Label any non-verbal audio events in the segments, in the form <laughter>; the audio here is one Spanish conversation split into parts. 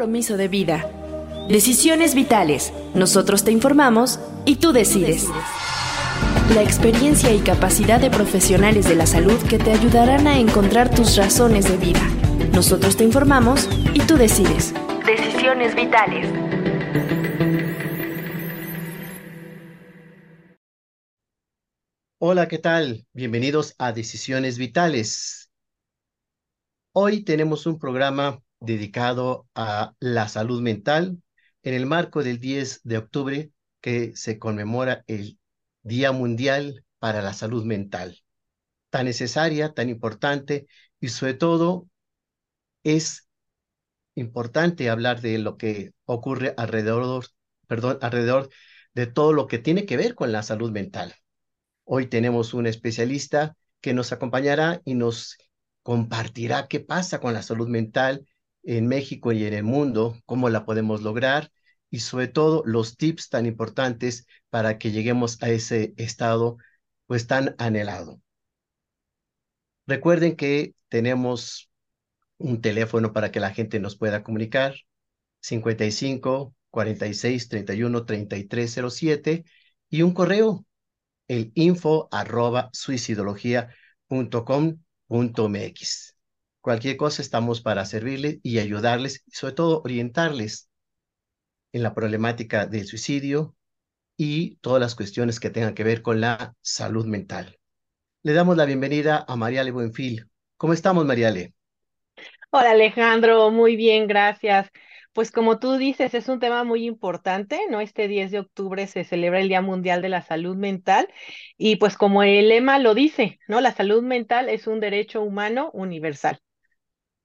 compromiso de vida. Decisiones vitales. Nosotros te informamos y tú decides. La experiencia y capacidad de profesionales de la salud que te ayudarán a encontrar tus razones de vida. Nosotros te informamos y tú decides. Decisiones vitales. Hola, ¿qué tal? Bienvenidos a Decisiones Vitales. Hoy tenemos un programa dedicado a la salud mental en el marco del 10 de octubre que se conmemora el Día Mundial para la Salud Mental. Tan necesaria, tan importante y sobre todo es importante hablar de lo que ocurre alrededor, perdón, alrededor de todo lo que tiene que ver con la salud mental. Hoy tenemos un especialista que nos acompañará y nos compartirá qué pasa con la salud mental en México y en el mundo, cómo la podemos lograr y sobre todo los tips tan importantes para que lleguemos a ese estado pues tan anhelado. Recuerden que tenemos un teléfono para que la gente nos pueda comunicar, 55 46 31 33 07 y un correo, el info arroba suicidología.com.mx. Cualquier cosa estamos para servirles y ayudarles y sobre todo orientarles en la problemática del suicidio y todas las cuestiones que tengan que ver con la salud mental. Le damos la bienvenida a Mariale Buenfil. ¿Cómo estamos, Mariale? Hola, Alejandro. Muy bien, gracias. Pues como tú dices, es un tema muy importante, ¿no? Este 10 de octubre se celebra el Día Mundial de la Salud Mental y pues como el lema lo dice, ¿no? La salud mental es un derecho humano universal.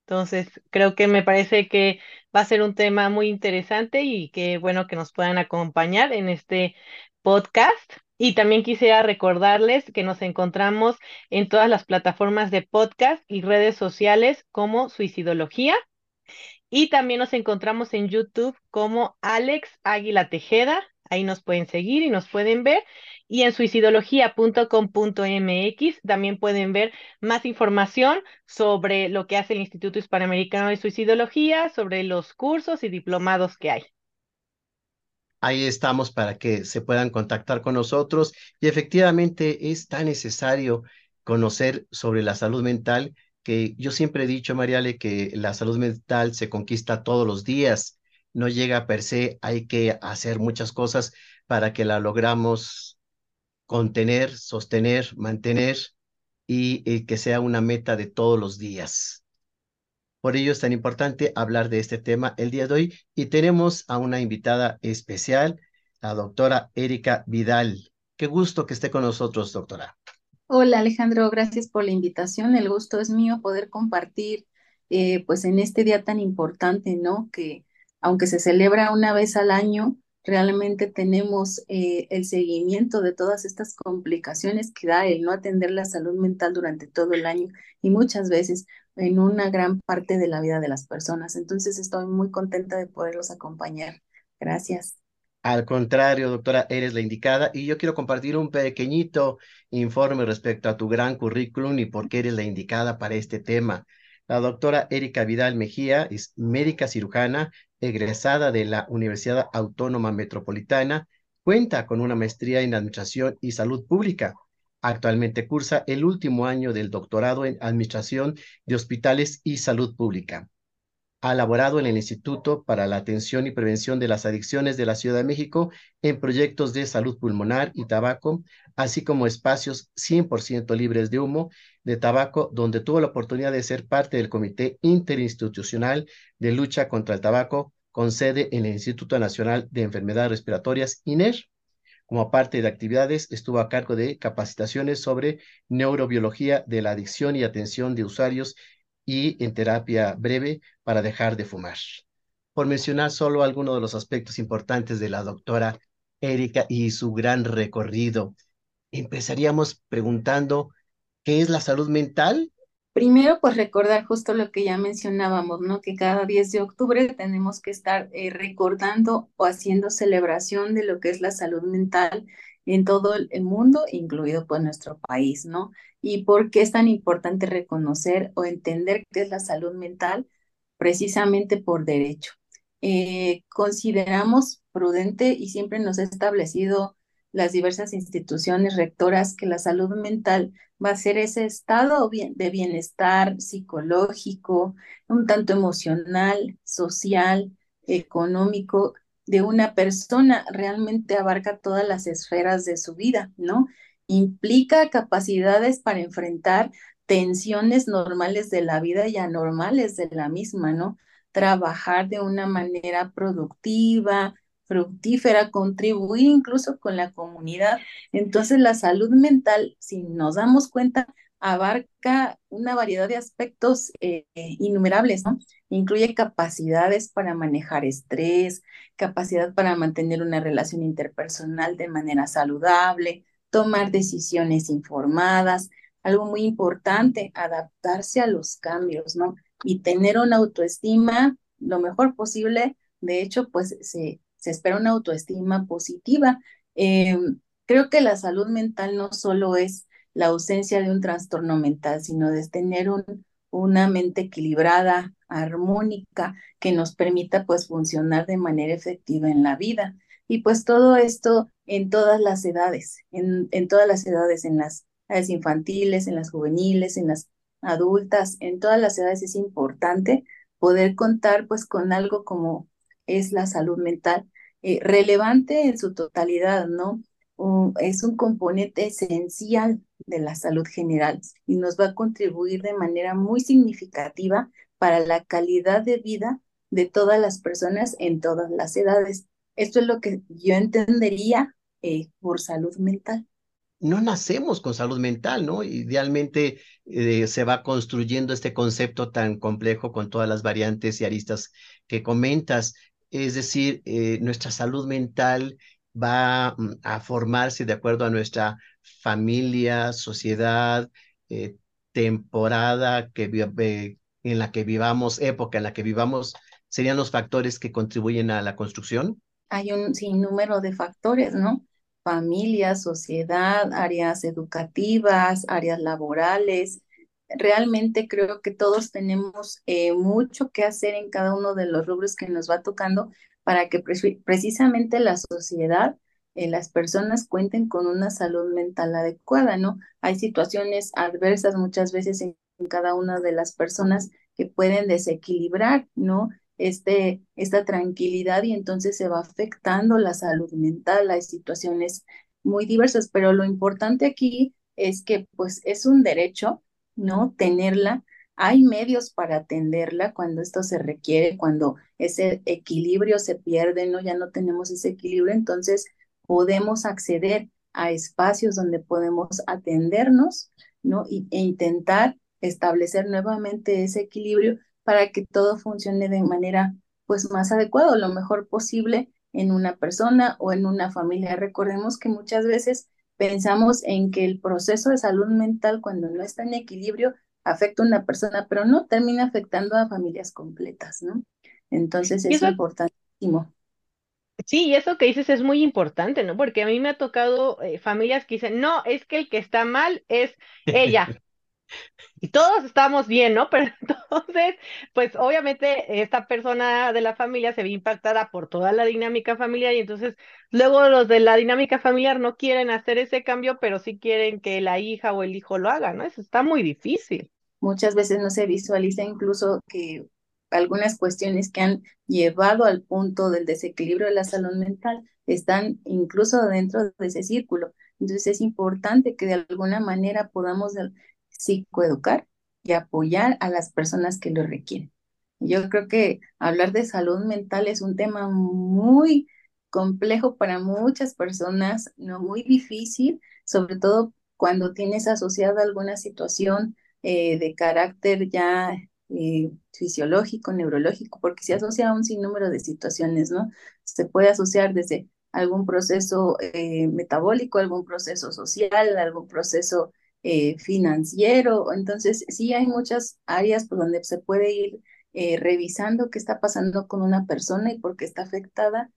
Entonces, creo que me parece que va a ser un tema muy interesante y que bueno que nos puedan acompañar en este podcast. Y también quisiera recordarles que nos encontramos en todas las plataformas de podcast y redes sociales como Suicidología. Y también nos encontramos en YouTube como Alex Águila Tejeda. Ahí nos pueden seguir y nos pueden ver. Y en suicidología.com.mx también pueden ver más información sobre lo que hace el Instituto Hispanoamericano de Suicidología, sobre los cursos y diplomados que hay. Ahí estamos para que se puedan contactar con nosotros. Y efectivamente es tan necesario conocer sobre la salud mental que yo siempre he dicho, Mariale, que la salud mental se conquista todos los días, no llega per se, hay que hacer muchas cosas para que la logramos contener, sostener, mantener y, que sea una meta de todos los días. Por ello es tan importante hablar de este tema el día de hoy y tenemos a una invitada especial, la doctora Erika Vidal. Qué gusto que esté con nosotros, doctora. Hola Alejandro, gracias por la invitación. El gusto es mío poder compartir eh, pues en este día tan importante, ¿no? Que aunque se celebra una vez al año, realmente tenemos eh, el seguimiento de todas estas complicaciones que da el no atender la salud mental durante todo el año y muchas veces en una gran parte de la vida de las personas. Entonces estoy muy contenta de poderlos acompañar. Gracias. Al contrario, doctora, eres la indicada y yo quiero compartir un pequeñito informe respecto a tu gran currículum y por qué eres la indicada para este tema. La doctora Erika Vidal Mejía es médica cirujana, egresada de la Universidad Autónoma Metropolitana, cuenta con una maestría en Administración y Salud Pública. Actualmente cursa el último año del doctorado en Administración de Hospitales y Salud Pública. Ha laborado en el Instituto para la Atención y Prevención de las Adicciones de la Ciudad de México en proyectos de salud pulmonar y tabaco, así como espacios 100% libres de humo de tabaco, donde tuvo la oportunidad de ser parte del Comité Interinstitucional de Lucha contra el Tabaco, con sede en el Instituto Nacional de Enfermedades Respiratorias, INER. Como parte de actividades, estuvo a cargo de capacitaciones sobre neurobiología de la adicción y atención de usuarios y en terapia breve para dejar de fumar. Por mencionar solo algunos de los aspectos importantes de la doctora Erika y su gran recorrido, empezaríamos preguntando ¿Qué es la salud mental? Primero, pues recordar justo lo que ya mencionábamos, ¿no? Que cada 10 de octubre tenemos que estar eh, recordando o haciendo celebración de lo que es la salud mental en todo el mundo, incluido pues nuestro país, ¿no? Y por qué es tan importante reconocer o entender qué es la salud mental, precisamente por derecho. eh, consideramos prudente y siempre nos ha establecido las diversas instituciones rectoras que la salud mental va a ser ese estado de bienestar psicológico, un tanto emocional, social, económico de una persona, realmente abarca todas las esferas de su vida, ¿no? Implica capacidades para enfrentar tensiones normales de la vida y anormales de la misma, ¿no? Trabajar de una manera productiva, fructífera, contribuir incluso con la comunidad. Entonces, la salud mental, si nos damos cuenta, abarca una variedad de aspectos eh, innumerables, ¿no? Incluye capacidades para manejar estrés, capacidad para mantener una relación interpersonal de manera saludable, tomar decisiones informadas, algo muy importante, adaptarse a los cambios, ¿no? Y tener una autoestima lo mejor posible. De hecho, pues se, se espera una autoestima positiva. Em, creo que la salud mental no solo es la ausencia de un trastorno mental, sino de tener un, una mente equilibrada, armónica, que nos permita pues funcionar de manera efectiva en la vida. Y pues todo esto en todas las edades, en, en todas las edades, en las edades infantiles, en las juveniles, en las adultas, en todas las edades es importante poder contar pues con algo como es la salud mental, eh, relevante en su totalidad, ¿no? Es un componente esencial de la salud general y nos va a contribuir de manera muy significativa para la calidad de vida de todas las personas en todas las edades. Esto es lo que yo entendería eh, por salud mental no nacemos con salud mental, ¿no? Idealmente eh, se va construyendo este concepto tan complejo con todas las variantes y aristas que comentas. Es decir, eh, nuestra salud mental va mm, a formarse de acuerdo a nuestra familia, sociedad, eh, temporada que, en la que vivamos, época en la que vivamos, serían los factores que contribuyen a la construcción? Hay un sinnúmero de factores, ¿no? Familia, sociedad, áreas educativas, áreas laborales. Realmente creo que todos tenemos eh, mucho que hacer en cada uno de los rubros que nos va tocando para que precisamente la sociedad, eh, las personas cuenten con una salud mental adecuada, ¿no? Hay situaciones adversas muchas veces en, cada una de las personas que pueden desequilibrar, ¿no? Este, esta tranquilidad y entonces se va afectando la salud mental, hay situaciones muy diversas, pero lo importante aquí es que pues es un derecho, ¿no? Tenerla hay medios para atenderla cuando esto se requiere, cuando ese equilibrio se pierde, ¿no? Ya no tenemos ese equilibrio, entonces podemos acceder a espacios donde podemos atendernos, ¿no? E intentar establecer nuevamente ese equilibrio para que todo funcione de manera pues más adecuada, lo mejor posible en una persona o en una familia. Recordemos que muchas veces pensamos en que el proceso de salud mental cuando no está en equilibrio afecta a una persona, pero no termina afectando a familias completas, ¿no? Entonces es importantísimo. Sí, y eso que dices es muy importante, ¿no? Porque a mí me ha tocado eh, familias que dicen, no, es que el que está mal es ella. <laughs> y todos estamos bien, ¿no? <laughs> Pero entonces, pues obviamente esta persona de la familia se ve impactada por toda la dinámica familiar y entonces luego los de la dinámica familiar no quieren hacer ese cambio, pero sí quieren que la hija o el hijo lo haga, ¿no? Eso está muy difícil muchas veces no se visualiza incluso que algunas cuestiones que han llevado al punto del desequilibrio de la salud mental están incluso dentro de ese círculo. Entonces es importante que de alguna manera podamos psicoeducar y apoyar a las personas que lo requieren. Yo creo que hablar de salud mental es un tema muy complejo para muchas personas, no muy difícil, sobre todo cuando tienes asociada alguna situación eh, de carácter ya eh, fisiológico, neurológico, porque se asocia a un sinnúmero de situaciones, ¿no? Se puede asociar desde algún proceso eh, metabólico, algún proceso social, algún proceso financiero. Entonces, sí hay muchas áreas por donde se puede ir revisando qué está pasando con una persona y por qué está afectada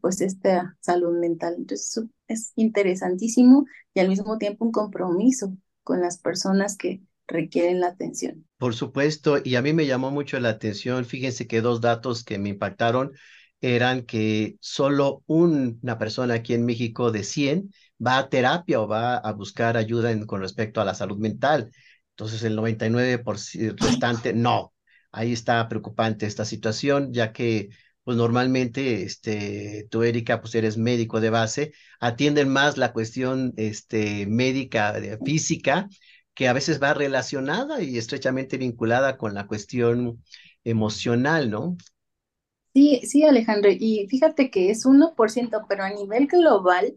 pues esta salud mental. Entonces, es interesantísimo y al mismo tiempo un compromiso con las personas que requieren la atención. Por supuesto, y a mí me llamó mucho la atención, fíjense que dos datos que me impactaron eran que solo una persona aquí en México de 100 va a terapia o va a buscar ayuda con respecto a la salud mental. Entonces el 99% restante no. Ahí está preocupante esta situación, ya que pues normalmente, este, tú, Erika, pues eres médico de base, atienden más la cuestión este, médica, física, que a veces va relacionada y estrechamente vinculada con la cuestión emocional, ¿no? Sí, sí, Alejandro, y fíjate que es 1%, pero a nivel global,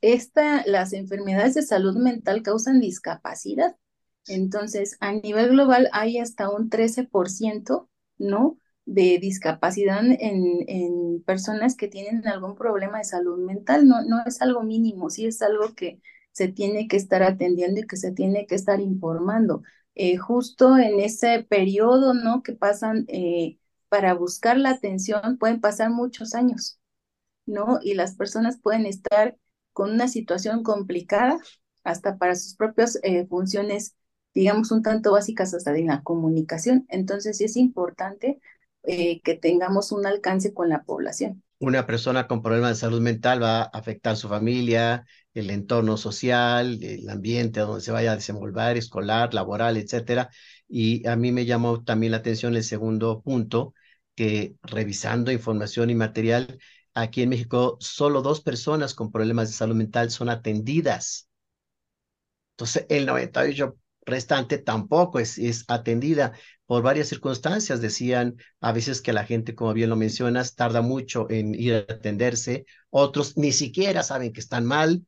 esta, las enfermedades de salud mental causan discapacidad. Entonces, a nivel global hay hasta un 13%, ¿no? de discapacidad en, en, personas que tienen algún problema de salud mental. No, no es algo mínimo, sí es algo que se tiene que estar atendiendo y que se tiene que estar informando. Eh, justo en ese periodo, ¿no? Que pasan eh, para buscar la atención, pueden pasar muchos años, ¿no? Y las personas pueden estar con una situación complicada hasta para sus propias eh, funciones, digamos, un tanto básicas hasta de la comunicación. Entonces, sí es importante que tengamos un alcance con la población. Una persona con problemas de salud mental va a afectar su familia, el entorno social, el ambiente donde se vaya a desenvolver, escolar, laboral, etcétera. Y a mí me llamó también la atención el segundo punto, que revisando información y material, aquí en México solo dos personas con problemas de salud mental son atendidas. Entonces, el 98 restante tampoco es, es atendida por varias circunstancias. Decían a veces que la gente, como bien lo mencionas, tarda mucho en ir a atenderse, otros ni siquiera saben que están mal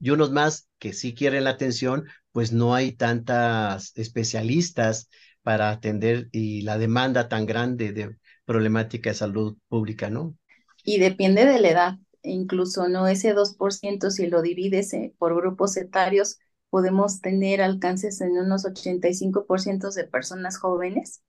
y unos más que sí quieren la atención, pues no hay tantas especialistas para atender y la demanda tan grande de problemática de salud pública, ¿no? Y depende de la edad, incluso no ese 2% si lo divides eh, por grupos etarios, podemos tener alcances en unos 85% de personas jóvenes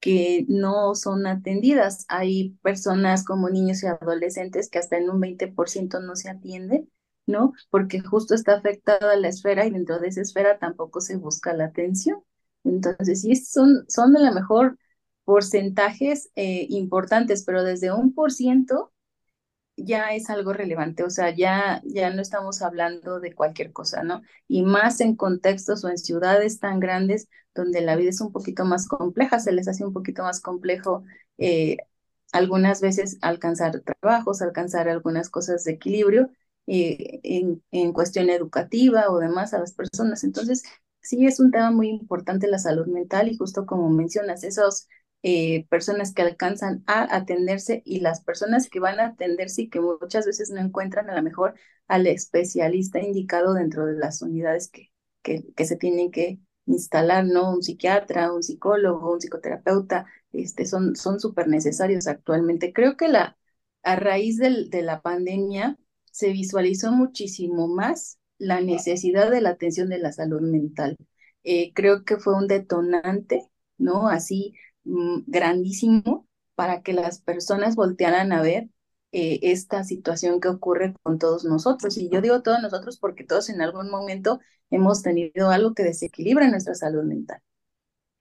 que no son atendidas. Hay personas como niños y adolescentes que hasta en un 20% no se atienden, ¿no? Porque justo está afectada la esfera y dentro de esa esfera tampoco se busca la atención. Entonces, sí, son, son de la mejor porcentajes eh, importantes, pero desde un por ciento ya es algo relevante, o sea, ya, ya no estamos hablando de cualquier cosa, ¿no? Y más en contextos o en ciudades tan grandes donde la vida es un poquito más compleja, se les hace un poquito más complejo eh, algunas veces alcanzar trabajos, alcanzar algunas cosas de equilibrio eh, en, en cuestión educativa o demás a las personas. Entonces, sí es un tema muy importante la salud mental y justo como mencionas, esos eh, personas que alcanzan a atenderse y las personas que van a atenderse y que muchas veces no encuentran a lo mejor al especialista indicado dentro de las unidades que, que, se tienen que instalar, ¿no? Un psiquiatra, un psicólogo, un psicoterapeuta, este, son súper necesarios actualmente. Creo que la, a raíz del, de la pandemia se visualizó muchísimo más la necesidad de la atención de la salud mental. Eh, creo que fue un detonante, ¿no? Así grandísimo para que las personas voltearan a ver eh, esta situación que ocurre con todos nosotros. Y yo digo todos nosotros porque todos en algún momento hemos tenido algo que desequilibra nuestra salud mental.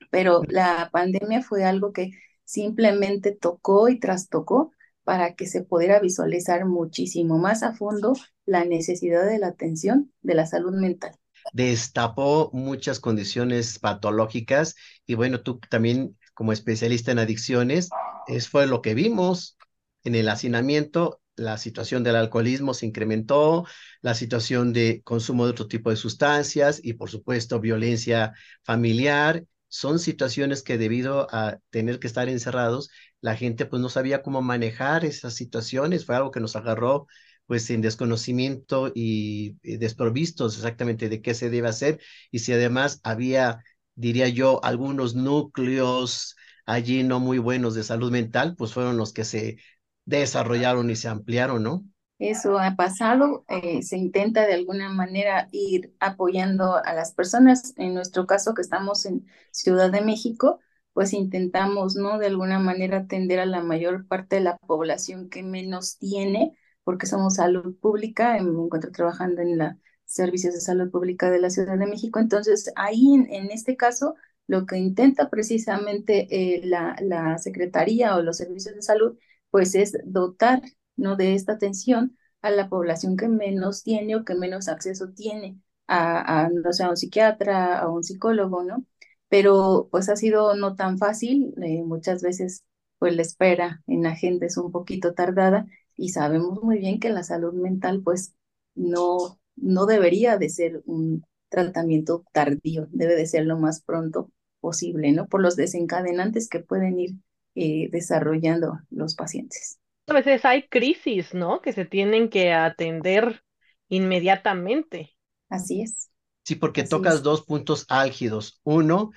Pero la pandemia fue algo que simplemente tocó y trastocó para que se pudiera visualizar muchísimo más a fondo la necesidad de la atención de la salud mental destapó muchas condiciones patológicas y bueno, tú también como especialista en adicciones, es fue lo que vimos en el hacinamiento, la situación del alcoholismo se incrementó, la situación de consumo de otro tipo de sustancias y por supuesto violencia familiar. Son situaciones que debido a tener que estar encerrados, la gente pues no sabía cómo manejar esas situaciones. Fue algo que nos agarró pues en desconocimiento y, y desprovistos exactamente de qué se debe hacer y si además había diría yo, algunos núcleos allí no muy buenos de salud mental, pues fueron los que se desarrollaron y se ampliaron, ¿no? Eso ha pasado, eh, se intenta de alguna manera ir apoyando a las personas, en nuestro caso que estamos en Ciudad de México, pues intentamos, ¿no? De alguna manera atender a la mayor parte de la población que menos tiene, porque somos salud pública, me encuentro trabajando en la servicios de salud pública de la Ciudad de México. Entonces, ahí en, este caso, lo que intenta precisamente eh, la, la Secretaría o los servicios de salud, pues es dotar ¿no? de esta atención a la población que menos tiene o que menos acceso tiene a, a, no sé, a un psiquiatra, a un psicólogo, ¿no? Pero pues ha sido no tan fácil, eh, muchas veces pues la espera en la gente es un poquito tardada y sabemos muy bien que la salud mental pues no, no debería de ser un tratamiento tardío, debe de ser lo más pronto posible, ¿no? Por los desencadenantes que pueden ir eh, desarrollando los pacientes. A veces hay crisis, ¿no? Que se tienen que atender inmediatamente. Así es. Sí, porque tocas dos puntos álgidos. Uno,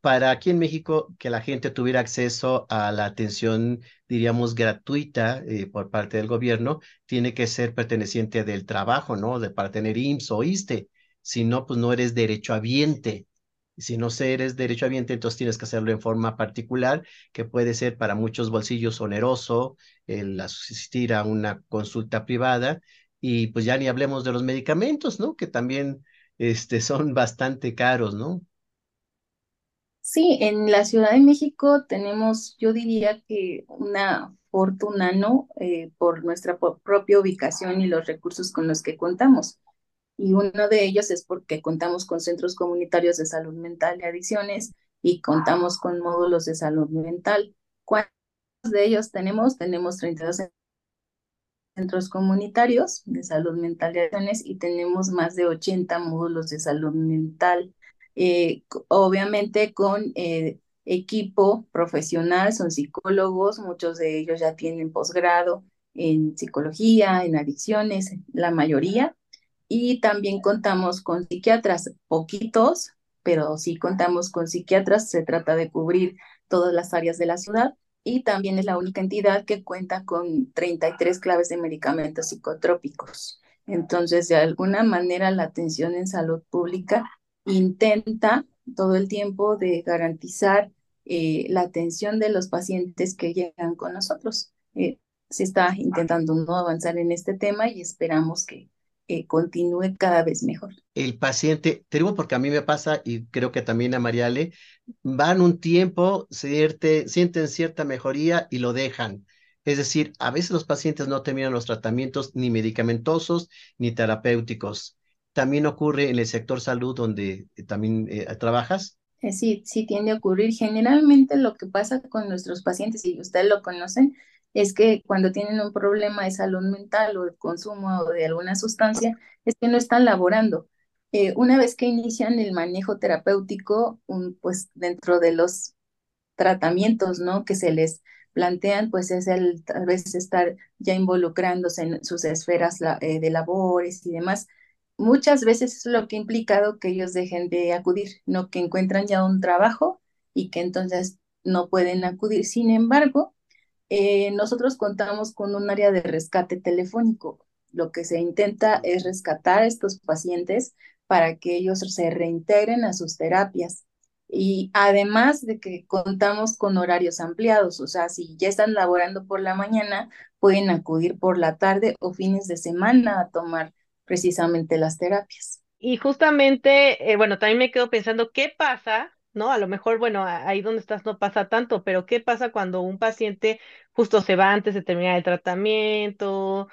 para aquí en México, que la gente tuviera acceso a la atención, diríamos, gratuita eh, por parte del gobierno, tiene que ser perteneciente del trabajo, ¿no? De para tener IMSS o ISTE. Si no, pues no eres derechohabiente. Si no eres derechohabiente, entonces tienes que hacerlo en forma particular, que puede ser para muchos bolsillos oneroso el asistir a una consulta privada. Y pues ya ni hablemos de los medicamentos, ¿no? Que también este, son bastante caros, ¿no? Sí, en la Ciudad de México tenemos, yo diría que una fortuna, ¿no? Eh, por nuestra propia ubicación y los recursos con los que contamos. Y uno de ellos es porque contamos con centros comunitarios de salud mental y adicciones y contamos con módulos de salud mental. ¿Cuántos de ellos tenemos? Tenemos 32 centros comunitarios de salud mental y adicciones y tenemos más de 80 módulos de salud mental eh, obviamente con eh, equipo profesional, son psicólogos, muchos de ellos ya tienen posgrado en psicología, en adicciones, la mayoría, y también contamos con psiquiatras, poquitos, pero sí contamos con psiquiatras, se trata de cubrir todas las áreas de la ciudad y también es la única entidad que cuenta con 33 claves de medicamentos psicotrópicos. Entonces, de alguna manera, la atención en salud pública intenta todo el tiempo de garantizar eh, la atención de los pacientes que llegan con nosotros. Eh, se está intentando no avanzar en este tema y esperamos que continúe cada vez mejor. El paciente, te digo porque a mí me pasa y creo que también a Mariale, van un tiempo, sienten cierta mejoría y lo dejan. Es decir, a veces los pacientes no terminan los tratamientos ni medicamentosos ni terapéuticos también ocurre en el sector salud donde eh, también eh, trabajas? Eh, sí, sí tiende a ocurrir. Generalmente lo que pasa con nuestros pacientes, y ustedes lo conocen, es que cuando tienen un problema de salud mental o de consumo de alguna sustancia, es que no están laborando. una vez que inician el manejo terapéutico, pues dentro de los tratamientos, ¿no? Que se les plantean, pues es el tal vez estar ya involucrándose en sus esferas de labores y demás, muchas veces es lo que ha implicado que ellos dejen de acudir, no que encuentran ya un trabajo y que entonces no pueden acudir. Sin embargo, eh, nosotros contamos con un área de rescate telefónico. Lo que se intenta es rescatar a estos pacientes para que ellos se reintegren a sus terapias. Y además de que contamos con horarios ampliados, o sea, si ya están laborando por la mañana, pueden acudir por la tarde o fines de semana a tomar precisamente las terapias. Y justamente, eh, bueno, también me quedo pensando, ¿qué pasa? ¿No? A lo mejor, bueno, ahí donde estás no pasa tanto, pero ¿qué pasa cuando un paciente justo se va antes de terminar el tratamiento?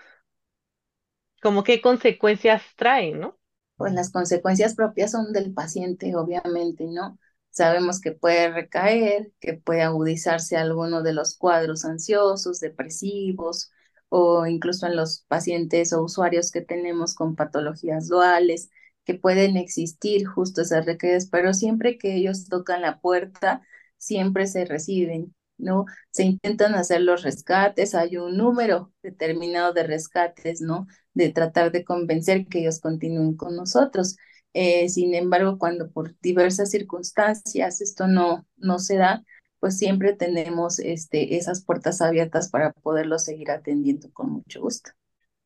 Como qué consecuencias trae, ¿no? Pues las consecuencias propias son del paciente, obviamente, ¿no? Sabemos que puede recaer, que puede agudizarse alguno de los cuadros ansiosos, depresivos, o incluso en los pacientes o usuarios que tenemos con patologías duales, que pueden existir justo esas requeridas, pero siempre que ellos tocan la puerta, siempre se reciben, ¿no? Se intentan hacer los rescates, hay un número determinado de rescates, ¿no? De tratar de convencer que ellos continúen con nosotros. Eh, sin embargo, cuando por diversas circunstancias esto no, no se da, pues siempre tenemos este, esas puertas abiertas para poderlo seguir atendiendo con mucho gusto.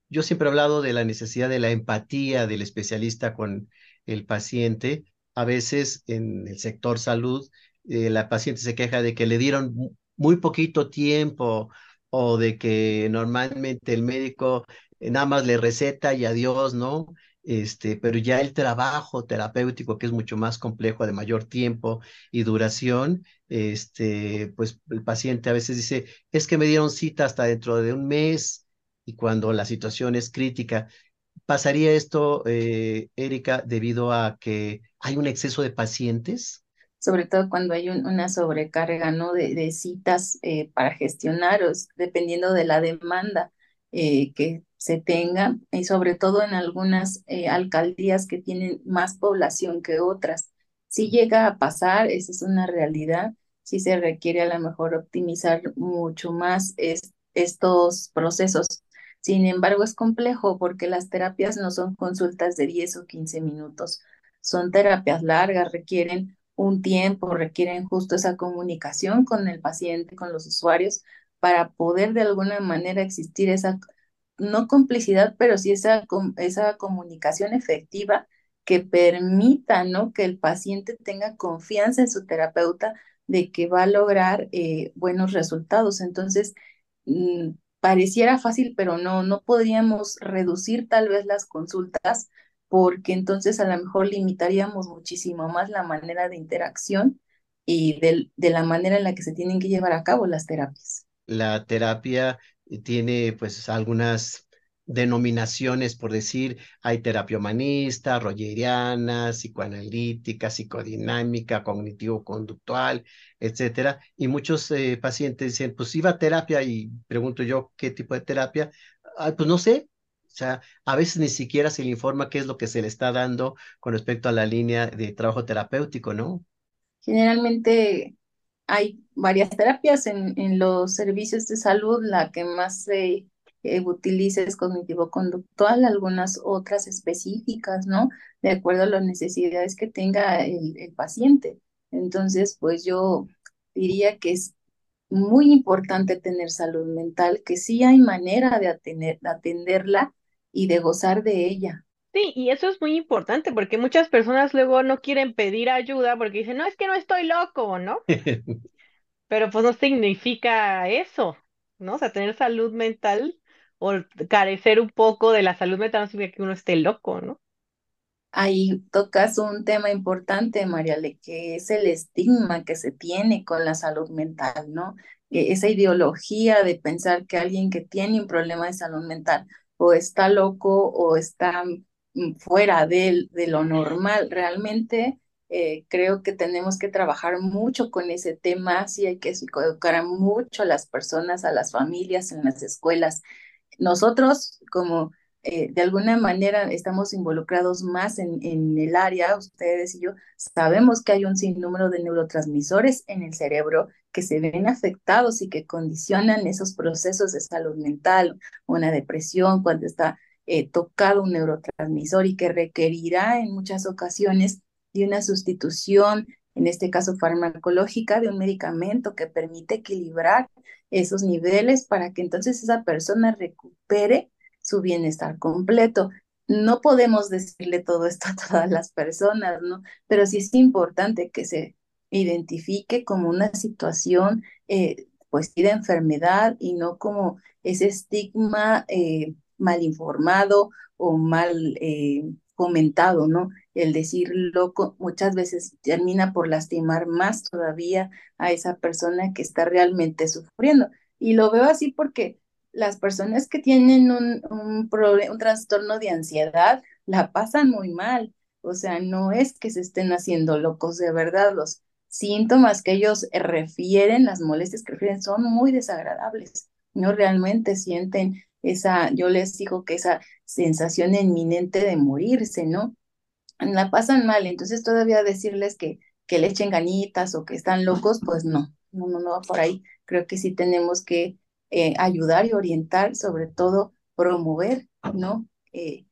Yo siempre he hablado de la necesidad de la empatía del especialista con el paciente. A veces en el sector salud, eh, la paciente se queja de que le dieron muy poquito tiempo o de que normalmente el médico nada más le receta y adiós, ¿no? Este, pero ya el trabajo terapéutico, que es mucho más complejo, de mayor tiempo y duración, este, pues el paciente a veces dice, es que me dieron cita hasta dentro de un mes y cuando la situación es crítica. ¿Pasaría esto, eh, Erika, debido a que hay un exceso de pacientes? Sobre todo cuando hay una sobrecarga ¿no? de, citas eh, para gestionar, dependiendo de la demanda eh, que se tenga, y sobre todo en algunas alcaldías que tienen más población que otras. Si llega a pasar, esa es una realidad, si se requiere a lo mejor optimizar mucho más estos procesos sin embargo, es complejo porque las terapias no son consultas de 10 o 15 minutos, son terapias largas, requieren un tiempo, requieren justo esa comunicación con el paciente, con los usuarios, para poder de alguna manera existir esa, no complicidad, pero sí esa, esa comunicación efectiva que permita, ¿no? Que el paciente tenga confianza en su terapeuta de que va a lograr eh, buenos resultados. Entonces, mm, pareciera fácil, pero no, no podríamos reducir tal vez las consultas porque entonces a lo mejor limitaríamos muchísimo más la manera de interacción y de, de la manera en la que se tienen que llevar a cabo las terapias. La terapia tiene pues algunas denominaciones, por decir, hay terapia humanista, rogeriana, psicoanalítica, psicodinámica, cognitivo-conductual, etcétera. Y muchos eh, pacientes dicen, pues iba a terapia y pregunto yo, ¿qué tipo de terapia? pues no sé. O sea, a veces ni siquiera se le informa qué es lo que se le está dando con respecto a la línea de trabajo terapéutico, ¿no? Generalmente hay varias terapias en, los servicios de salud, la que más se eh, utilices cognitivo-conductual, algunas otras específicas, ¿no? De acuerdo a las necesidades que tenga el, paciente. Entonces, pues yo diría que es muy importante tener salud mental, que sí hay manera de atenderla y de gozar de ella. Sí, y eso es muy importante porque muchas personas luego no quieren pedir ayuda porque dicen, no, es que no estoy loco, ¿no? <laughs> Pero pues no significa eso, ¿no? O sea, tener salud mental o carecer un poco de la salud mental no significa que uno esté loco, ¿no? Ahí tocas un tema importante, Mariale, que es el estigma que se tiene con la salud mental, ¿no? E, esa ideología de pensar que alguien que tiene un problema de salud mental o está loco o está fuera de, de lo normal. Realmente eh, creo que tenemos que trabajar mucho con ese tema, sí hay que psicoeducar mucho a las personas, a las familias, en las escuelas, nosotros como eh, de alguna manera estamos involucrados más en, en, el área, ustedes y yo, sabemos que hay un sinnúmero de neurotransmisores en el cerebro que se ven afectados y que condicionan esos procesos de salud mental, una depresión cuando está eh, tocado un neurotransmisor y que requerirá en muchas ocasiones de una sustitución, en este caso farmacológica, de un medicamento que permite equilibrar esos niveles para que entonces esa persona recupere su bienestar completo. No podemos decirle todo esto a todas las personas, ¿no? Pero sí es importante que se identifique como una situación, eh, pues, de enfermedad y no como ese estigma eh, mal informado o mal eh, comentado, ¿no? El decir loco muchas veces termina por lastimar más todavía a esa persona que está realmente sufriendo. Y lo veo así porque las personas que tienen un, un, un trastorno de ansiedad la pasan muy mal. O sea, no es que se estén haciendo locos de verdad. Los síntomas que ellos refieren, las molestias que refieren, son muy desagradables. No realmente sienten esa, yo les digo que esa sensación inminente de morirse, ¿no? La pasan mal, entonces todavía decirles que, que le echen ganitas o que están locos, pues no, no, no, no va por ahí. Creo que sí tenemos que eh, ayudar y orientar, sobre todo promover, ¿no? Eh,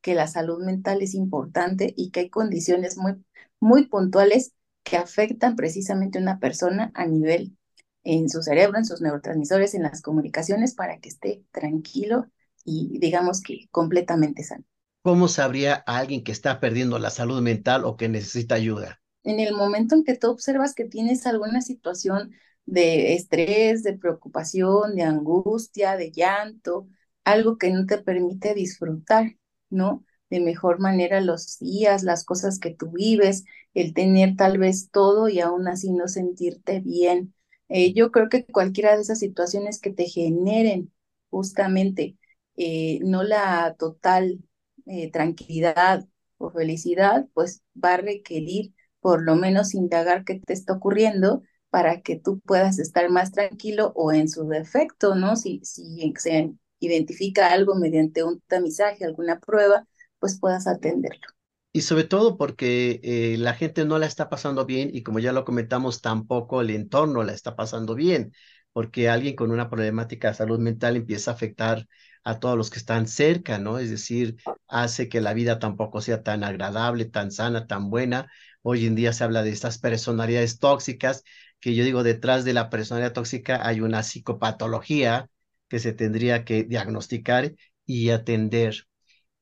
que la salud mental es importante y que hay condiciones muy, muy puntuales que afectan precisamente a una persona a nivel en su cerebro, en sus neurotransmisores, en las comunicaciones, para que esté tranquilo y digamos que completamente sano. ¿Cómo sabría a alguien que está perdiendo la salud mental o que necesita ayuda? En el momento en que tú observas que tienes alguna situación de estrés, de preocupación, de angustia, de llanto, algo que no te permite disfrutar, ¿no? de mejor manera los días, las cosas que tú vives, el tener tal vez todo y aún así no sentirte bien. Eh, yo creo que cualquiera de esas situaciones que te generen justamente eh, no la total eh, tranquilidad o felicidad, pues va a requerir por lo menos indagar qué te está ocurriendo para que tú puedas estar más tranquilo o en su defecto, ¿no? Si, si se identifica algo mediante un tamizaje, alguna prueba, pues puedas atenderlo. Y sobre todo porque eh, la gente no la está pasando bien y como ya lo comentamos, tampoco el entorno la está pasando bien, porque alguien con una problemática de salud mental empieza a afectar a todos los que están cerca, ¿no? Es decir, hace que la vida tampoco sea tan agradable, tan sana, tan buena. Hoy en día se habla de estas personalidades tóxicas, que yo digo, detrás de la personalidad tóxica hay una psicopatología que se tendría que diagnosticar y atender.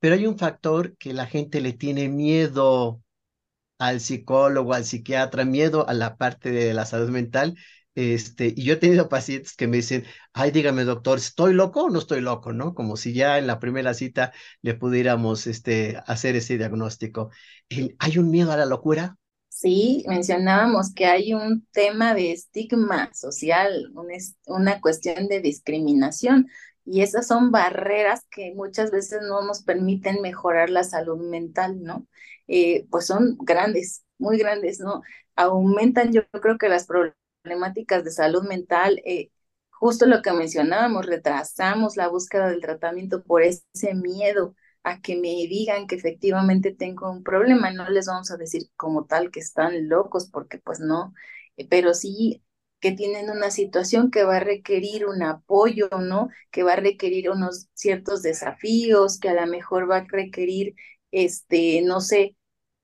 Pero hay un factor que la gente le tiene miedo al psicólogo, al psiquiatra, miedo a la parte de la salud mental. Este, y yo he tenido pacientes que me dicen, ay, dígame, doctor, ¿estoy loco o no estoy loco? ¿No? Como si ya en la primera cita le pudiéramos este, hacer ese diagnóstico. ¿Hay un miedo a la locura? Sí, mencionábamos que hay un tema de estigma social, una cuestión de discriminación. Y esas son barreras que muchas veces no nos permiten mejorar la salud mental, ¿no? Eh, pues son grandes, muy grandes, ¿no? Aumentan yo creo que las problemáticas de salud mental, eh, justo lo que mencionábamos, retrasamos la búsqueda del tratamiento por ese miedo a que me digan que efectivamente tengo un problema. No les vamos a decir como tal que están locos, porque pues no, eh, pero sí que tienen una situación que va a requerir un apoyo, ¿no? Que va a requerir unos ciertos desafíos, que a lo mejor va a requerir, este, no sé,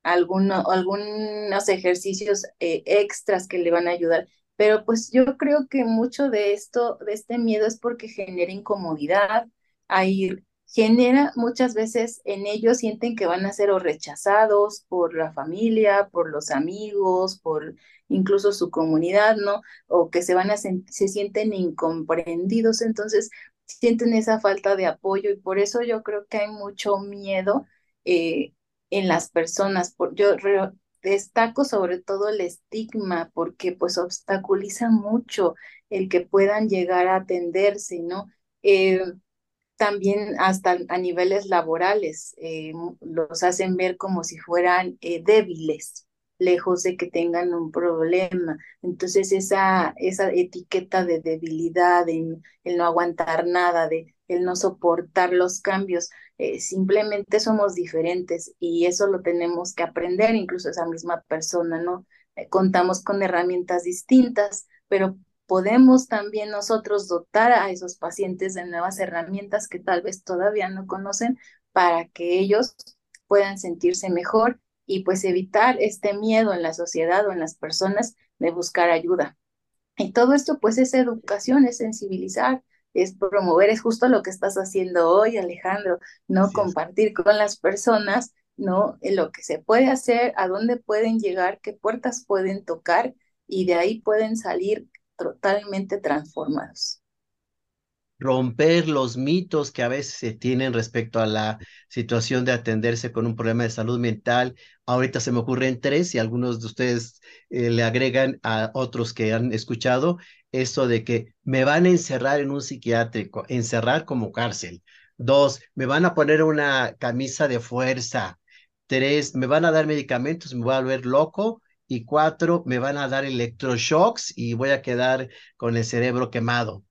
algunos ejercicios eh, extras que le van a ayudar. Pero pues yo creo que mucho de esto, de este miedo es porque genera incomodidad, hay genera muchas veces en ellos sienten que van a ser o rechazados por la familia, por los amigos, por incluso su comunidad, ¿no? O que se van a se sienten incomprendidos, entonces sienten esa falta de apoyo y por eso yo creo que hay mucho miedo eh, en las personas. Por, yo destaco sobre todo el estigma porque pues obstaculiza mucho el que puedan llegar a atenderse, ¿no? Eh, también hasta a niveles laborales, eh, los hacen ver como si fueran eh, débiles, lejos de que tengan un problema. Entonces esa, esa etiqueta de debilidad, el no aguantar nada, de el no soportar los cambios, eh, simplemente somos diferentes y eso lo tenemos que aprender, incluso esa misma persona, ¿no? contamos con herramientas distintas, pero podemos también nosotros dotar a esos pacientes de nuevas herramientas que tal vez todavía no conocen para que ellos puedan sentirse mejor y pues evitar este miedo en la sociedad o en las personas de buscar ayuda. Y todo esto pues es educación, es sensibilizar, es promover, es justo lo que estás haciendo hoy, Alejandro, ¿no? Compartir con las personas, ¿no? Lo que se puede hacer, a dónde pueden llegar, qué puertas pueden tocar y de ahí pueden salir totalmente transformados. Romper los mitos que a veces se tienen respecto a la situación de atenderse con un problema de salud mental. Ahorita se me ocurren tres y algunos de ustedes eh, le agregan a otros que han escuchado esto de que me van a encerrar en un psiquiátrico, encerrar como cárcel. Dos, me van a poner una camisa de fuerza. Tres, me van a dar medicamentos, me voy a volver loco y cuatro, me van a dar electroshocks y voy a quedar con el cerebro quemado.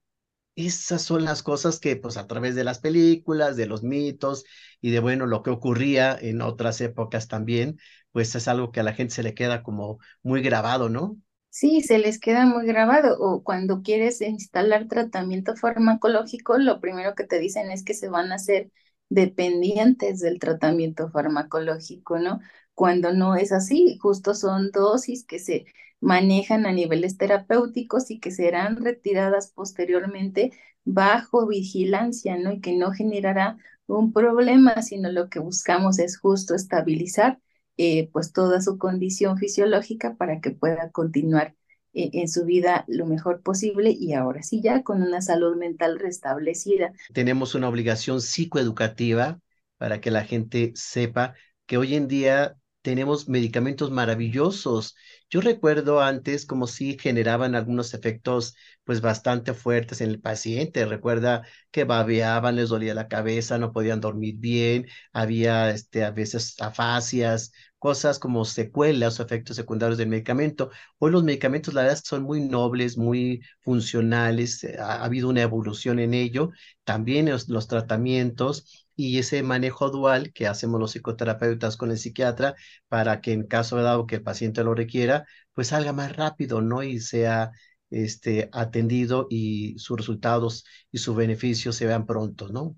Esas son las cosas que, pues, a través de las películas, de los mitos y de, bueno, lo que ocurría en otras épocas también, pues es algo que a la gente se le queda como muy grabado, ¿no? Sí, se les queda muy grabado. O cuando quieres instalar tratamiento farmacológico, lo primero que te dicen es que se van a hacer dependientes del tratamiento farmacológico, ¿no? Cuando no es así, justo son dosis que se manejan a niveles terapéuticos y que serán retiradas posteriormente bajo vigilancia, ¿no? Y que no generará un problema, sino lo que buscamos es justo estabilizar eh, pues toda su condición fisiológica para que pueda continuar eh, en su vida lo mejor posible y ahora sí ya con una salud mental restablecida. Tenemos una obligación psicoeducativa para que la gente sepa que hoy en día tenemos medicamentos maravillosos. Yo recuerdo antes como si generaban algunos efectos pues bastante fuertes en el paciente. Recuerda que babeaban, les dolía la cabeza, no podían dormir bien, había este, a veces afasias, cosas como secuelas o efectos secundarios del medicamento. Hoy los medicamentos, la verdad, son muy nobles, muy funcionales, ha, habido una evolución en ello. También los tratamientos y ese manejo dual que hacemos los psicoterapeutas con el psiquiatra para que en caso de dado que el paciente lo requiera, pues salga más rápido, ¿no? Y sea este, atendido y sus resultados y sus beneficios se vean pronto, ¿no?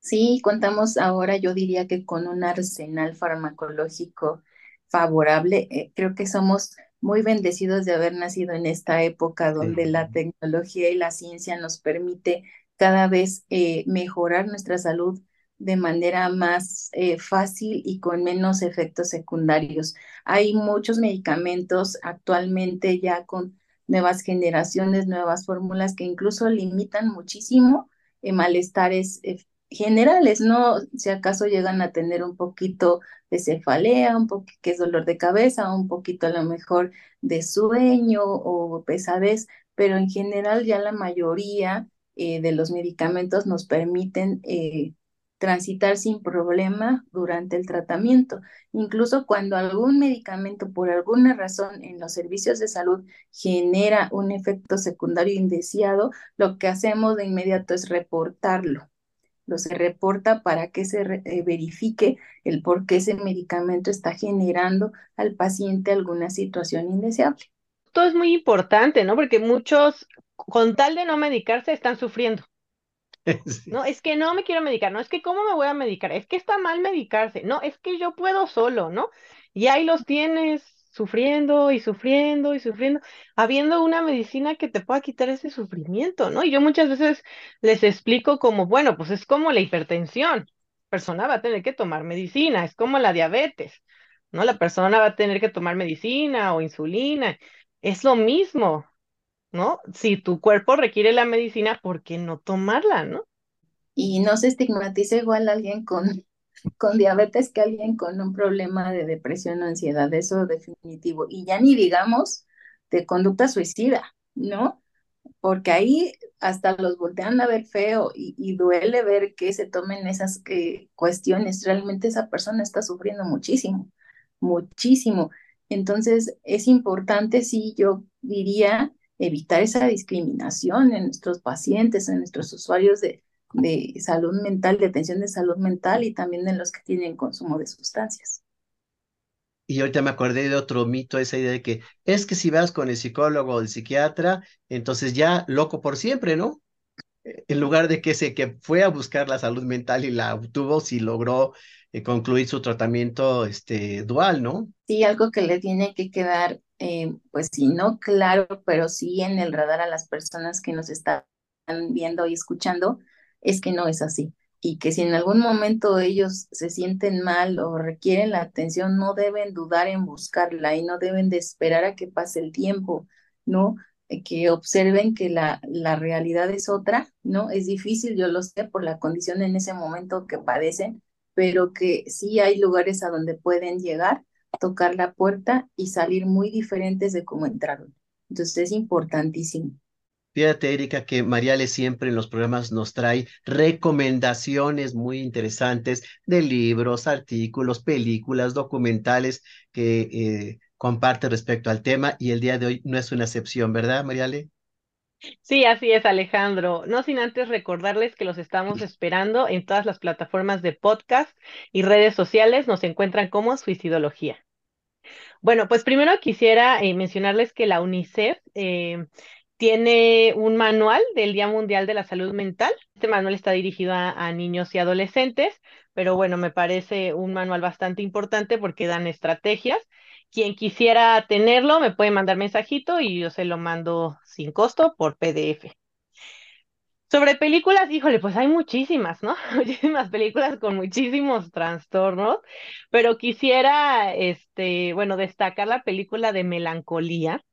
Sí, contamos ahora, yo diría que con un arsenal farmacológico favorable. Eh, creo que somos muy bendecidos de haber nacido en esta época donde la tecnología y la ciencia nos permite cada vez eh, mejorar nuestra salud de manera más eh, fácil y con menos efectos secundarios. Hay muchos medicamentos actualmente ya con nuevas generaciones, nuevas fórmulas que incluso limitan muchísimo eh, malestares generales, ¿no? Si acaso llegan a tener un poquito de cefalea, un poquito que es dolor de cabeza, un poquito a lo mejor de sueño o pesadez, pero en general ya la mayoría eh, de los medicamentos nos permiten eh, transitar sin problema durante el tratamiento. Incluso cuando algún medicamento por alguna razón en los servicios de salud genera un efecto secundario indeseado, lo que hacemos de inmediato es reportarlo. Lo se reporta para que se eh, verifique el por qué ese medicamento está generando al paciente alguna situación indeseable. Esto es muy importante, ¿no? Porque muchos con tal de no medicarse, están sufriendo. <laughs> No, es que no me quiero medicar, no, es que cómo me voy a medicar, es que está mal medicarse, no, es que yo puedo solo, ¿no? Y ahí los tienes sufriendo y sufriendo y sufriendo, habiendo una medicina que te pueda quitar ese sufrimiento, ¿no? Y yo muchas veces les explico como, bueno, pues es como la hipertensión, la persona va a tener que tomar medicina, es como la diabetes, ¿no? La persona va a tener que tomar medicina o insulina, es lo mismo, ¿no? Si tu cuerpo requiere la medicina, ¿por qué no tomarla, no? Y no se estigmatiza igual a alguien con, <laughs> con diabetes que alguien con un problema de depresión o ansiedad, eso definitivo. Y ya ni digamos de conducta suicida, ¿no? Porque ahí hasta los voltean a ver feo y, duele ver que se tomen esas eh, cuestiones. Realmente esa persona está sufriendo muchísimo, muchísimo. Entonces es importante, sí, yo diría, evitar esa discriminación en nuestros pacientes, en nuestros usuarios de, de salud mental, de atención de salud mental y también en los que tienen consumo de sustancias. Y ahorita me acordé de otro mito, esa idea de que es que si vas con el psicólogo o el psiquiatra, entonces ya loco por siempre, ¿no? En lugar de que ese que fue a buscar la salud mental y la obtuvo, si logró eh, concluir su tratamiento este, dual, ¿no? Sí, algo que le tiene que quedar eh, pues sí, no claro, pero sí en el radar a las personas que nos están viendo y escuchando, es que no es así. Y que si en algún momento ellos se sienten mal o requieren la atención, no deben dudar en buscarla y no deben de esperar a que pase el tiempo, ¿no? Eh, que observen que la, la realidad es otra, ¿no? Es difícil, yo lo sé, por la condición en ese momento que padecen, pero que sí hay lugares a donde pueden llegar tocar la puerta y salir muy diferentes de cómo entraron. Entonces es importantísimo. Fíjate, Erika, que Mariale siempre en los programas nos trae recomendaciones muy interesantes de libros, artículos, películas, documentales que eh, comparte respecto al tema y el día de hoy no es una excepción, ¿verdad, Mariale? Sí, así es, Alejandro. No sin antes recordarles que los estamos esperando en todas las plataformas de podcast y redes sociales. Nos encuentran como Suicidología. Bueno, pues primero quisiera eh, mencionarles que la UNICEF eh, tiene un manual del Día Mundial de la Salud Mental. Este manual está dirigido a, niños y adolescentes, pero bueno, me parece un manual bastante importante porque dan estrategias. Quien quisiera tenerlo me puede mandar mensajito y yo se lo mando sin costo por PDF. Sobre películas, híjole, pues hay muchísimas, ¿no? <laughs> Muchísimas películas con muchísimos trastornos, pero quisiera, este, bueno, destacar la película de Melancolía,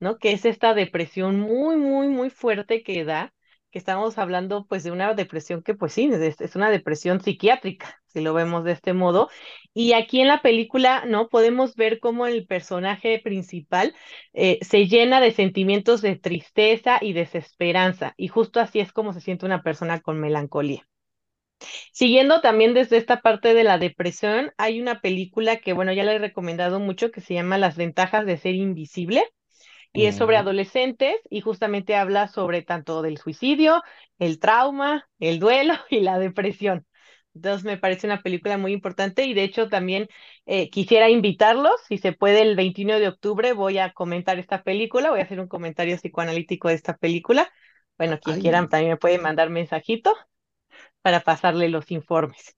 ¿no? Que es esta depresión muy, muy, muy fuerte que da que estamos hablando pues de una depresión que pues sí, es, una depresión psiquiátrica, si lo vemos de este modo. Y aquí en la película, ¿no? Podemos ver cómo el personaje principal eh, se llena de sentimientos de tristeza y desesperanza. Y justo así es como se siente una persona con melancolía. Siguiendo también desde esta parte de la depresión, hay una película que, bueno, ya le he recomendado mucho que se llama Las ventajas de ser invisible y es sobre adolescentes y justamente habla sobre tanto del suicidio, el trauma, el duelo <laughs> y la depresión. Entonces me parece una película muy importante y de hecho también eh, quisiera invitarlos, si se puede el 21 de octubre voy a comentar esta película, voy a hacer un comentario psicoanalítico de esta película. Bueno, quien quieran también me puede mandar mensajito para pasarle los informes.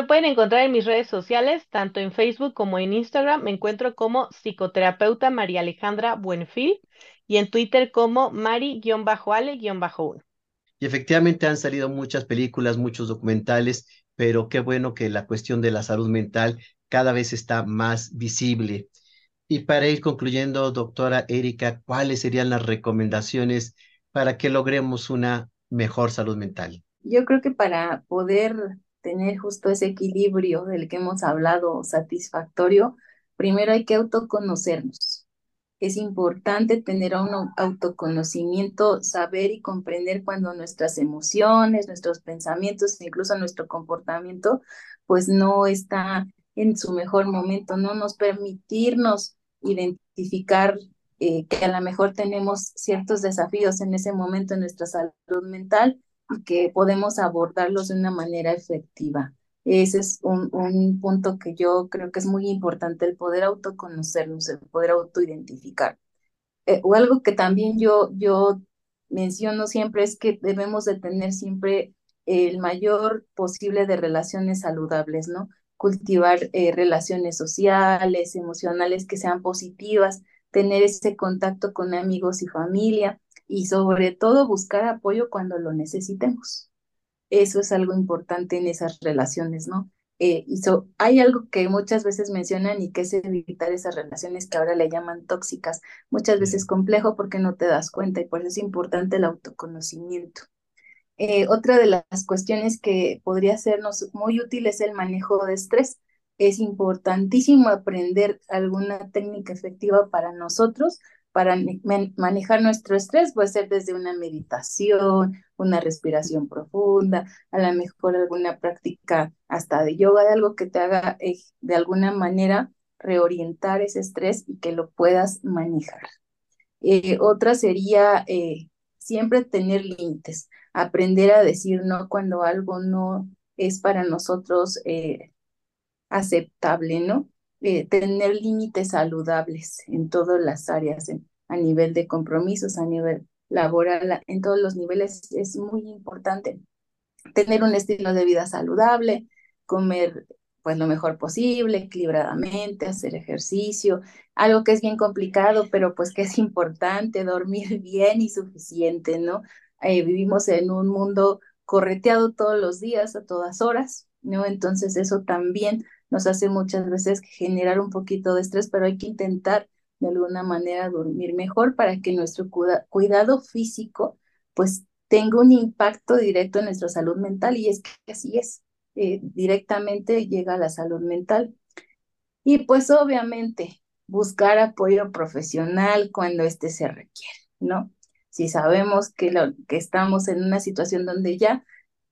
Me pueden encontrar en mis redes sociales, tanto en Facebook como en Instagram. Me encuentro como psicoterapeuta María Alejandra Buenfil y en Twitter como Mari-Ale-1. Y efectivamente han salido muchas películas, muchos documentales, pero qué bueno que la cuestión de la salud mental cada vez está más visible. Y para ir concluyendo, doctora Erika, ¿cuáles serían las recomendaciones para que logremos una mejor salud mental? Yo creo que para poder tener justo ese equilibrio del que hemos hablado satisfactorio, primero hay que autoconocernos. Es importante tener un autoconocimiento, saber y comprender cuando nuestras emociones, nuestros pensamientos, incluso nuestro comportamiento, pues no está en su mejor momento, no nos permitirnos identificar eh, que a lo mejor tenemos ciertos desafíos en ese momento en nuestra salud mental que podemos abordarlos de una manera efectiva. Ese es un, un, punto que yo creo que es muy importante, el poder autoconocernos, el poder autoidentificar. Eh, o algo que también yo, yo menciono siempre es que debemos de tener siempre el mayor posible de relaciones saludables, ¿no? Cultivar eh, relaciones sociales, emocionales que sean positivas, tener ese contacto con amigos y familia, y sobre todo buscar apoyo cuando lo necesitemos. Eso es algo importante en esas relaciones, ¿no? Eh, y hay algo que muchas veces mencionan y que es evitar esas relaciones que ahora le llaman tóxicas, muchas veces complejo porque no te das cuenta y por eso es importante el autoconocimiento. Eh, otra de las cuestiones que podría sernos muy útil es el manejo de estrés. Es importantísimo aprender alguna técnica efectiva para nosotros para manejar nuestro estrés puede ser desde una meditación, una respiración profunda, a lo mejor alguna práctica hasta de yoga, de algo que te haga eh, de alguna manera reorientar ese estrés y que lo puedas manejar. Eh, otra sería eh, siempre tener límites, aprender a decir no cuando algo no es para nosotros aceptable, ¿no? Eh, tener límites saludables en todas las áreas, a nivel de compromisos, a nivel laboral, en todos los niveles es muy importante. Tener un estilo de vida saludable, comer pues lo mejor posible, equilibradamente, hacer ejercicio, algo que es bien complicado, pero pues que es importante, dormir <laughs> bien y suficiente, ¿no? Eh, vivimos en un mundo correteado todos los días, a todas horas, ¿no? Entonces eso también nos hace muchas veces generar un poquito de estrés, pero hay que intentar de alguna manera dormir mejor para que nuestro cuidado físico pues tenga un impacto directo en nuestra salud mental y es que así es, eh, directamente llega a la salud mental. Y pues obviamente buscar apoyo profesional cuando éste se requiere, ¿no? Si sabemos que, lo, que estamos en una situación donde ya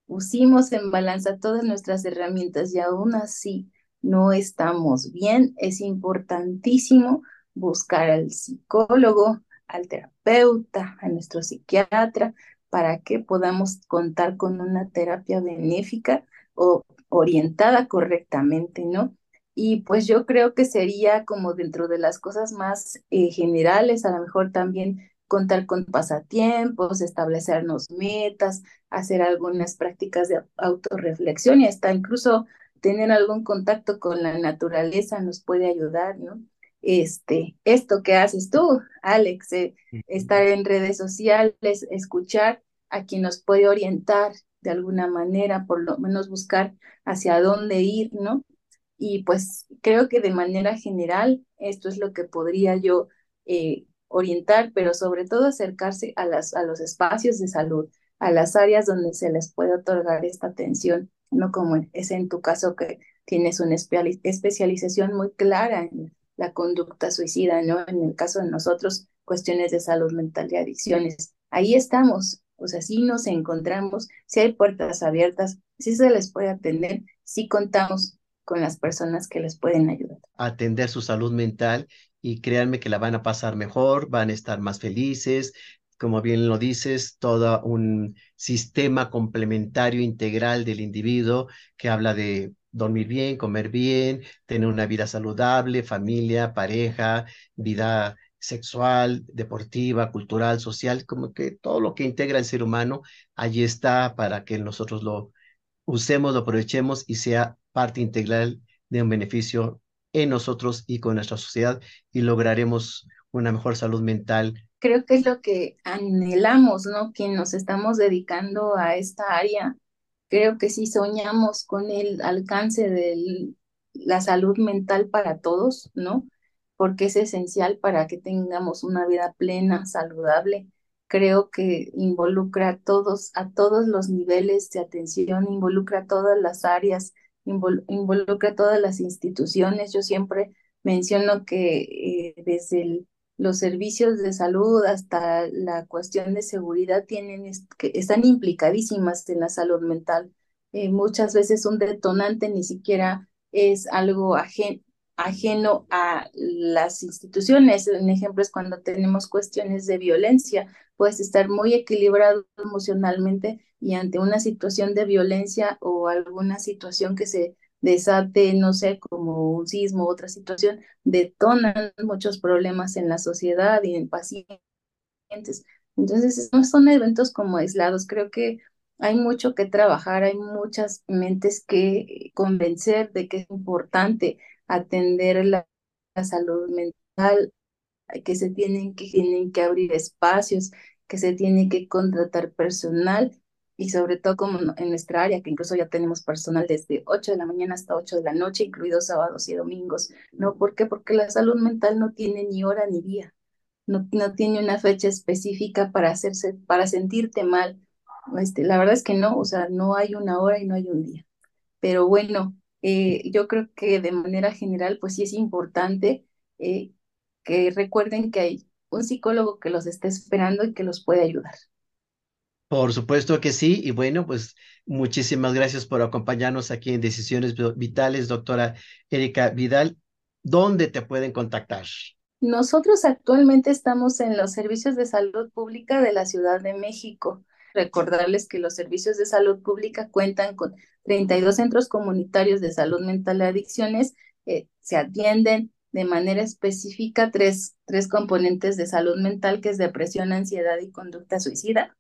pusimos en balanza todas nuestras herramientas y aún así no estamos bien, es importantísimo buscar al psicólogo, al terapeuta, a nuestro psiquiatra, para que podamos contar con una terapia benéfica o orientada correctamente, ¿no? Y pues yo creo que sería como dentro de las cosas más eh, generales, a lo mejor también contar con pasatiempos, establecernos metas, hacer algunas prácticas de autorreflexión y hasta incluso tener algún contacto con la naturaleza nos puede ayudar, ¿no? Este, esto que haces tú, Alex, eh, estar en redes sociales, escuchar a quien nos puede orientar de alguna manera, por lo menos buscar hacia dónde ir, ¿no? Y pues creo que de manera general esto es lo que podría yo eh, orientar, pero sobre todo acercarse a, las, a los espacios de salud, a las áreas donde se les puede otorgar esta atención, no como es en tu caso que tienes una especialización muy clara en la conducta suicida, ¿no? En el caso de nosotros, cuestiones de salud mental y adicciones. Ahí estamos, o sea, sí nos encontramos, si hay puertas abiertas, si se les puede atender, si contamos con las personas que les pueden ayudar. Atender su salud mental y créanme que la van a pasar mejor, van a estar más felices, como bien lo dices, todo un sistema complementario integral del individuo que habla de dormir bien, comer bien, tener una vida saludable, familia, pareja, vida sexual, deportiva, cultural, social, como que todo lo que integra el ser humano, allí está para que nosotros lo usemos, lo aprovechemos y sea parte integral de un beneficio en nosotros y con nuestra sociedad y lograremos una mejor salud mental. Creo que es lo que anhelamos, ¿no? Quien nos estamos dedicando a esta área, creo que sí soñamos con el alcance de la salud mental para todos, ¿no? Porque es esencial para que tengamos una vida plena, saludable. Creo que involucra a todos, a todos los niveles de atención, involucra a todas las áreas, involucra a todas las instituciones. Yo siempre menciono que eh, desde el los servicios de salud hasta la cuestión de seguridad tienen, que están implicadísimas en la salud mental. Eh, muchas veces un detonante ni siquiera es algo ajeno a las instituciones. Un ejemplo es cuando tenemos cuestiones de violencia. Puedes estar muy equilibrado emocionalmente y ante una situación de violencia o alguna situación que se desate, no sé, como un sismo, otra situación, detonan muchos problemas en la sociedad y en pacientes. Entonces, no son eventos como aislados, creo que hay mucho que trabajar, hay muchas mentes que convencer de que es importante atender la, salud mental, que se tienen que, tienen que abrir espacios, que se tiene que contratar personal y sobre todo como en nuestra área, que incluso ya tenemos personal desde 8 de la mañana hasta 8 de la noche, incluidos sábados y domingos, ¿no? ¿Por qué? Porque la salud mental no tiene ni hora ni día, no, no tiene una fecha específica para hacerse, para sentirte mal. Este, la verdad es que no, o sea, no hay una hora y no hay un día. Pero bueno, eh, yo creo que de manera general, pues sí es importante eh, que recuerden que hay un psicólogo que los está esperando y que los puede ayudar. Por supuesto que sí. Y bueno, pues muchísimas gracias por acompañarnos aquí en Decisiones Vitales, doctora Erika Vidal. ¿Dónde te pueden contactar? Nosotros actualmente estamos en los servicios de salud pública de la Ciudad de México. Recordarles que los servicios de salud pública cuentan con 32 centros comunitarios de salud mental y adicciones. Eh, se atienden de manera específica tres, tres componentes de salud mental, que es depresión, ansiedad y conducta suicida.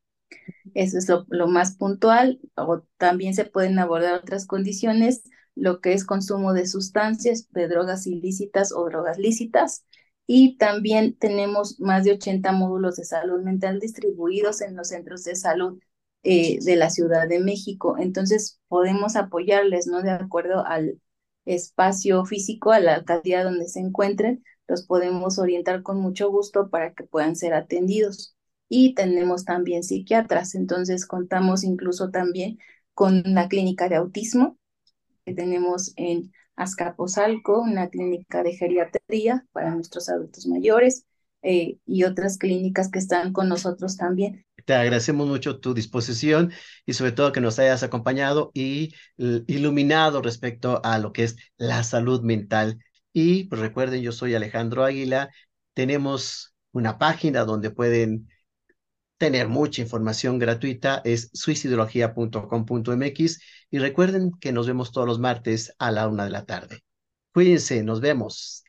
Eso es lo, más puntual. O también se pueden abordar otras condiciones, lo que es consumo de sustancias, de drogas ilícitas o drogas lícitas. Y también tenemos más de 80 módulos de salud mental distribuidos en los centros de salud eh, de la Ciudad de México. Entonces, podemos apoyarles, ¿no? De acuerdo al espacio físico, a la alcaldía donde se encuentren, los podemos orientar con mucho gusto para que puedan ser atendidos y tenemos también psiquiatras. Entonces contamos incluso también con la clínica de autismo que tenemos en Azcapotzalco, una clínica de geriatría para nuestros adultos mayores eh, y otras clínicas que están con nosotros también. Te agradecemos mucho tu disposición y sobre todo que nos hayas acompañado y iluminado respecto a lo que es la salud mental. Y pues recuerden, yo soy Alejandro Águila. Tenemos una página donde pueden tener mucha información gratuita es suicidología.com.mx y recuerden que nos vemos todos los martes a la una de la tarde. Cuídense, nos vemos.